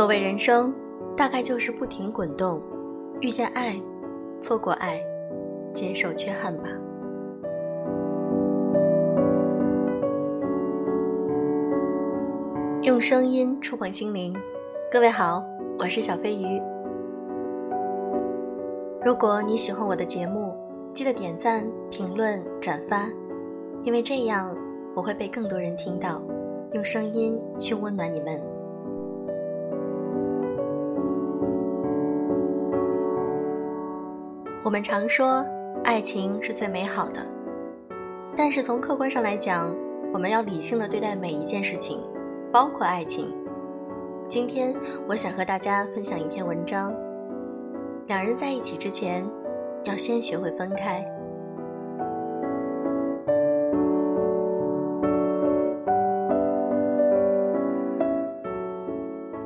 所谓人生，大概就是不停滚动，遇见爱，错过爱，接受缺憾吧。用声音触碰心灵，各位好，我是小飞鱼。如果你喜欢我的节目，记得点赞、评论、转发，因为这样我会被更多人听到，用声音去温暖你们。我们常说，爱情是最美好的，但是从客观上来讲，我们要理性的对待每一件事情，包括爱情。今天，我想和大家分享一篇文章：两人在一起之前，要先学会分开。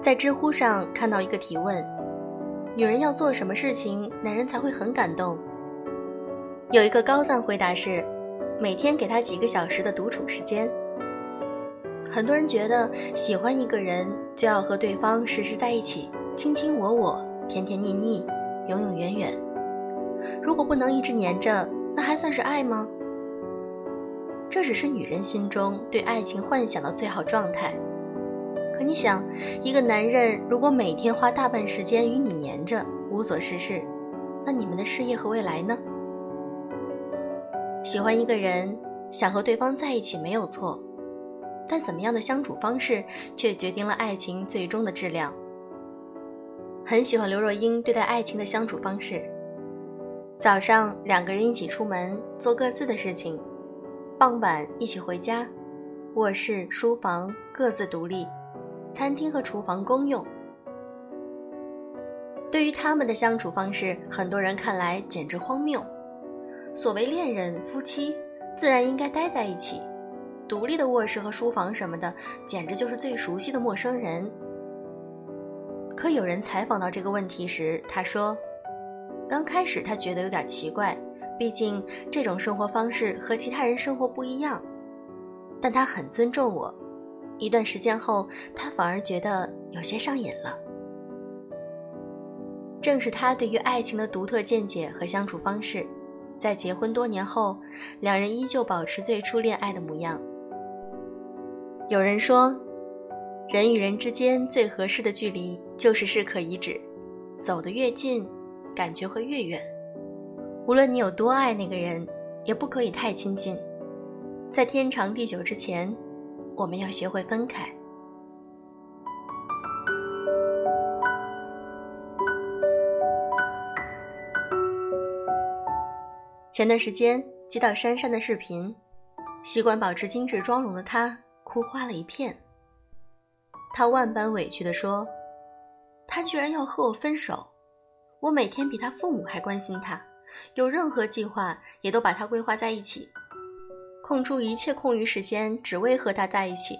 在知乎上看到一个提问。女人要做什么事情，男人才会很感动？有一个高赞回答是：每天给他几个小时的独处时间。很多人觉得喜欢一个人就要和对方时时在一起，卿卿我我，甜甜蜜蜜，永永远远。如果不能一直黏着，那还算是爱吗？这只是女人心中对爱情幻想的最好状态。可你想，一个男人如果每天花大半时间与你黏着，无所事事，那你们的事业和未来呢？喜欢一个人，想和对方在一起没有错，但怎么样的相处方式却决定了爱情最终的质量。很喜欢刘若英对待爱情的相处方式：早上两个人一起出门做各自的事情，傍晚一起回家，卧室、书房各自独立。餐厅和厨房公用。对于他们的相处方式，很多人看来简直荒谬。所谓恋人、夫妻，自然应该待在一起。独立的卧室和书房什么的，简直就是最熟悉的陌生人。可有人采访到这个问题时，他说：“刚开始他觉得有点奇怪，毕竟这种生活方式和其他人生活不一样。但他很尊重我。”一段时间后，他反而觉得有些上瘾了。正是他对于爱情的独特见解和相处方式，在结婚多年后，两人依旧保持最初恋爱的模样。有人说，人与人之间最合适的距离就是适可而止，走得越近，感觉会越远。无论你有多爱那个人，也不可以太亲近，在天长地久之前。我们要学会分开。前段时间接到珊珊的视频，习惯保持精致妆容的她哭花了一片。她万般委屈地说：“他居然要和我分手，我每天比他父母还关心他，有任何计划也都把他规划在一起。”空出一切空余时间，只为和他在一起。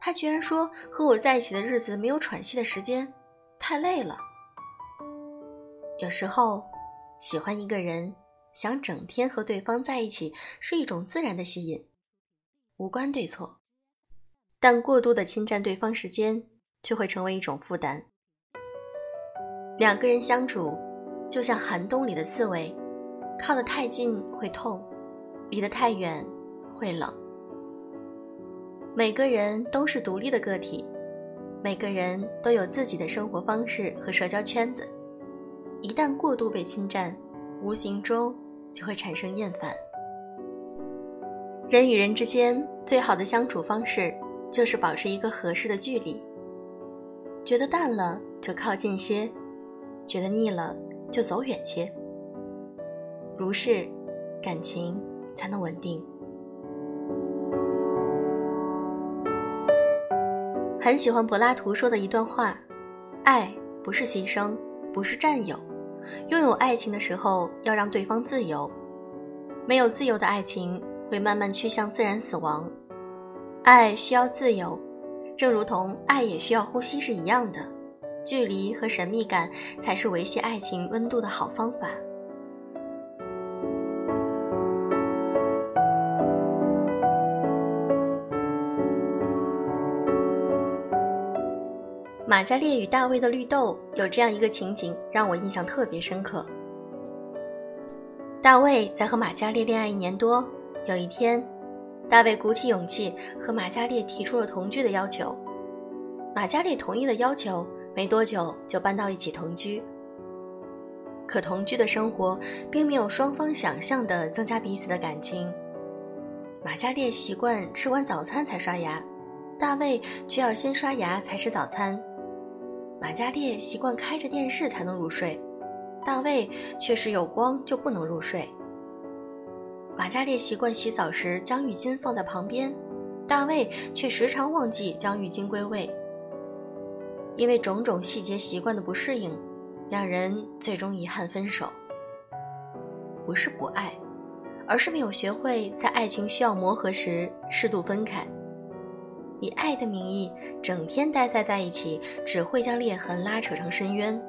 他居然说和我在一起的日子没有喘息的时间，太累了。有时候，喜欢一个人，想整天和对方在一起，是一种自然的吸引，无关对错。但过度的侵占对方时间，却会成为一种负担。两个人相处，就像寒冬里的刺猬，靠得太近会痛，离得太远。会冷。每个人都是独立的个体，每个人都有自己的生活方式和社交圈子。一旦过度被侵占，无形中就会产生厌烦。人与人之间最好的相处方式，就是保持一个合适的距离。觉得淡了就靠近些，觉得腻了就走远些。如是，感情才能稳定。很喜欢柏拉图说的一段话：“爱不是牺牲，不是占有。拥有爱情的时候，要让对方自由。没有自由的爱情，会慢慢趋向自然死亡。爱需要自由，正如同爱也需要呼吸是一样的。距离和神秘感，才是维系爱情温度的好方法。”玛嘉烈与大卫的绿豆有这样一个情景，让我印象特别深刻。大卫在和玛嘉烈恋爱一年多，有一天，大卫鼓起勇气和玛嘉烈提出了同居的要求。玛嘉烈同意了要求，没多久就搬到一起同居。可同居的生活并没有双方想象的增加彼此的感情。玛嘉烈习惯吃完早餐才刷牙，大卫却要先刷牙才吃早餐。玛加烈习惯开着电视才能入睡，大卫却是有光就不能入睡。玛加烈习惯洗澡时将浴巾放在旁边，大卫却时常忘记将浴巾归位。因为种种细节习惯的不适应，两人最终遗憾分手。不是不爱，而是没有学会在爱情需要磨合时适度分开。以爱的名义整天待在在一起，只会将裂痕拉扯成深渊。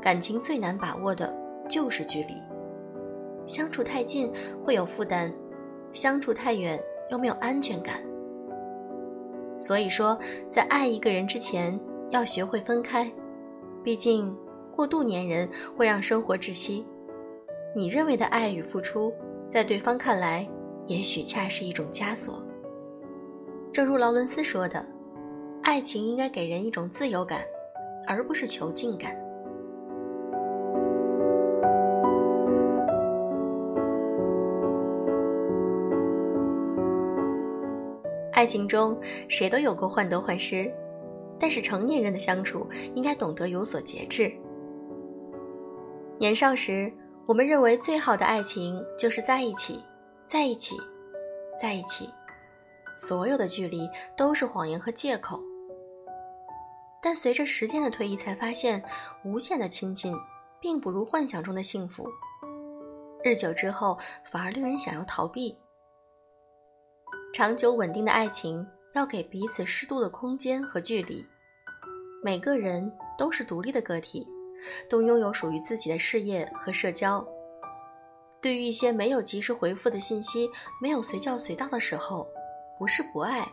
感情最难把握的就是距离，相处太近会有负担，相处太远又没有安全感。所以说，在爱一个人之前，要学会分开，毕竟过度粘人会让生活窒息。你认为的爱与付出，在对方看来，也许恰是一种枷锁。正如劳伦斯说的，爱情应该给人一种自由感，而不是囚禁感。爱情中谁都有过患得患失，但是成年人的相处应该懂得有所节制。年少时，我们认为最好的爱情就是在一起，在一起，在一起。所有的距离都是谎言和借口，但随着时间的推移，才发现无限的亲近并不如幻想中的幸福。日久之后，反而令人想要逃避。长久稳定的爱情要给彼此适度的空间和距离。每个人都是独立的个体，都拥有属于自己的事业和社交。对于一些没有及时回复的信息，没有随叫随到的时候。不是不爱，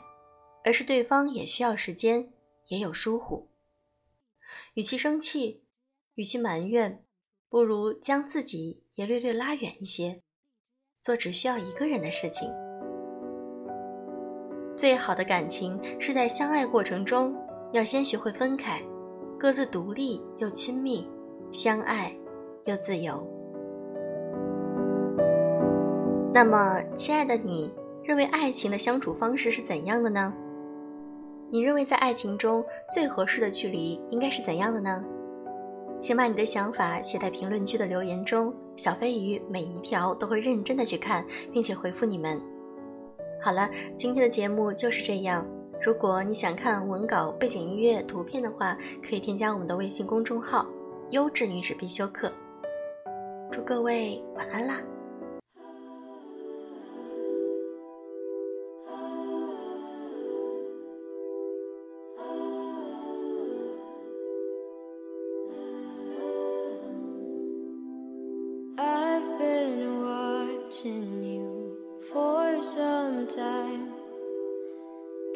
而是对方也需要时间，也有疏忽。与其生气，与其埋怨，不如将自己也略略拉远一些，做只需要一个人的事情。最好的感情是在相爱过程中，要先学会分开，各自独立又亲密，相爱又自由。那么，亲爱的你。认为爱情的相处方式是怎样的呢？你认为在爱情中最合适的距离应该是怎样的呢？请把你的想法写在评论区的留言中，小飞鱼每一条都会认真的去看，并且回复你们。好了，今天的节目就是这样。如果你想看文稿、背景音乐、图片的话，可以添加我们的微信公众号“优质女子必修课”。祝各位晚安啦！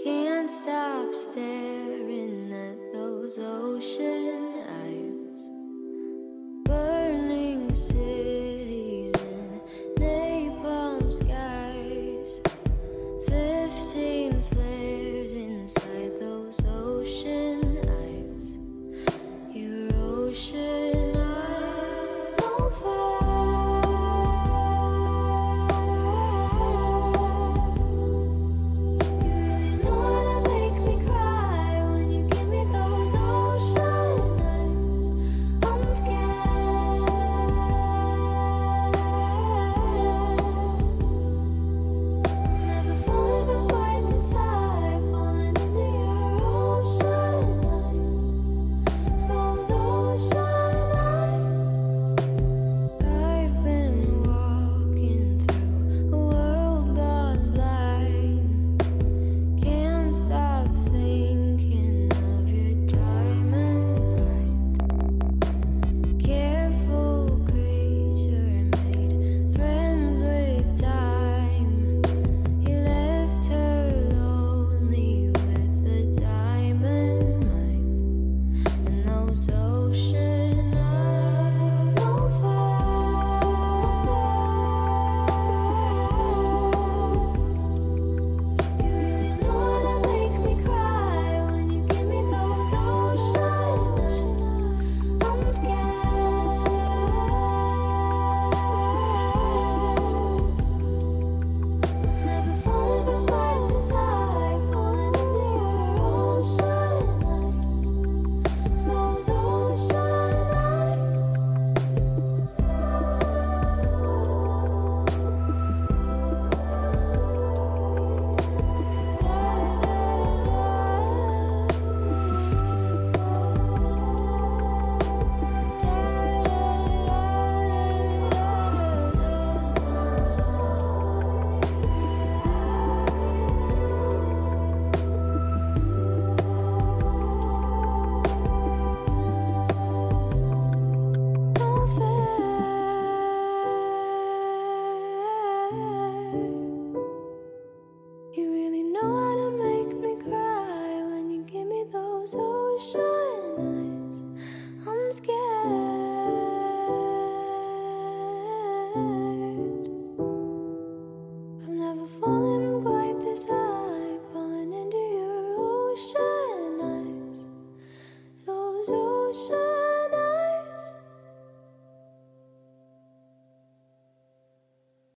Can't stop staring at those oceans. Scared.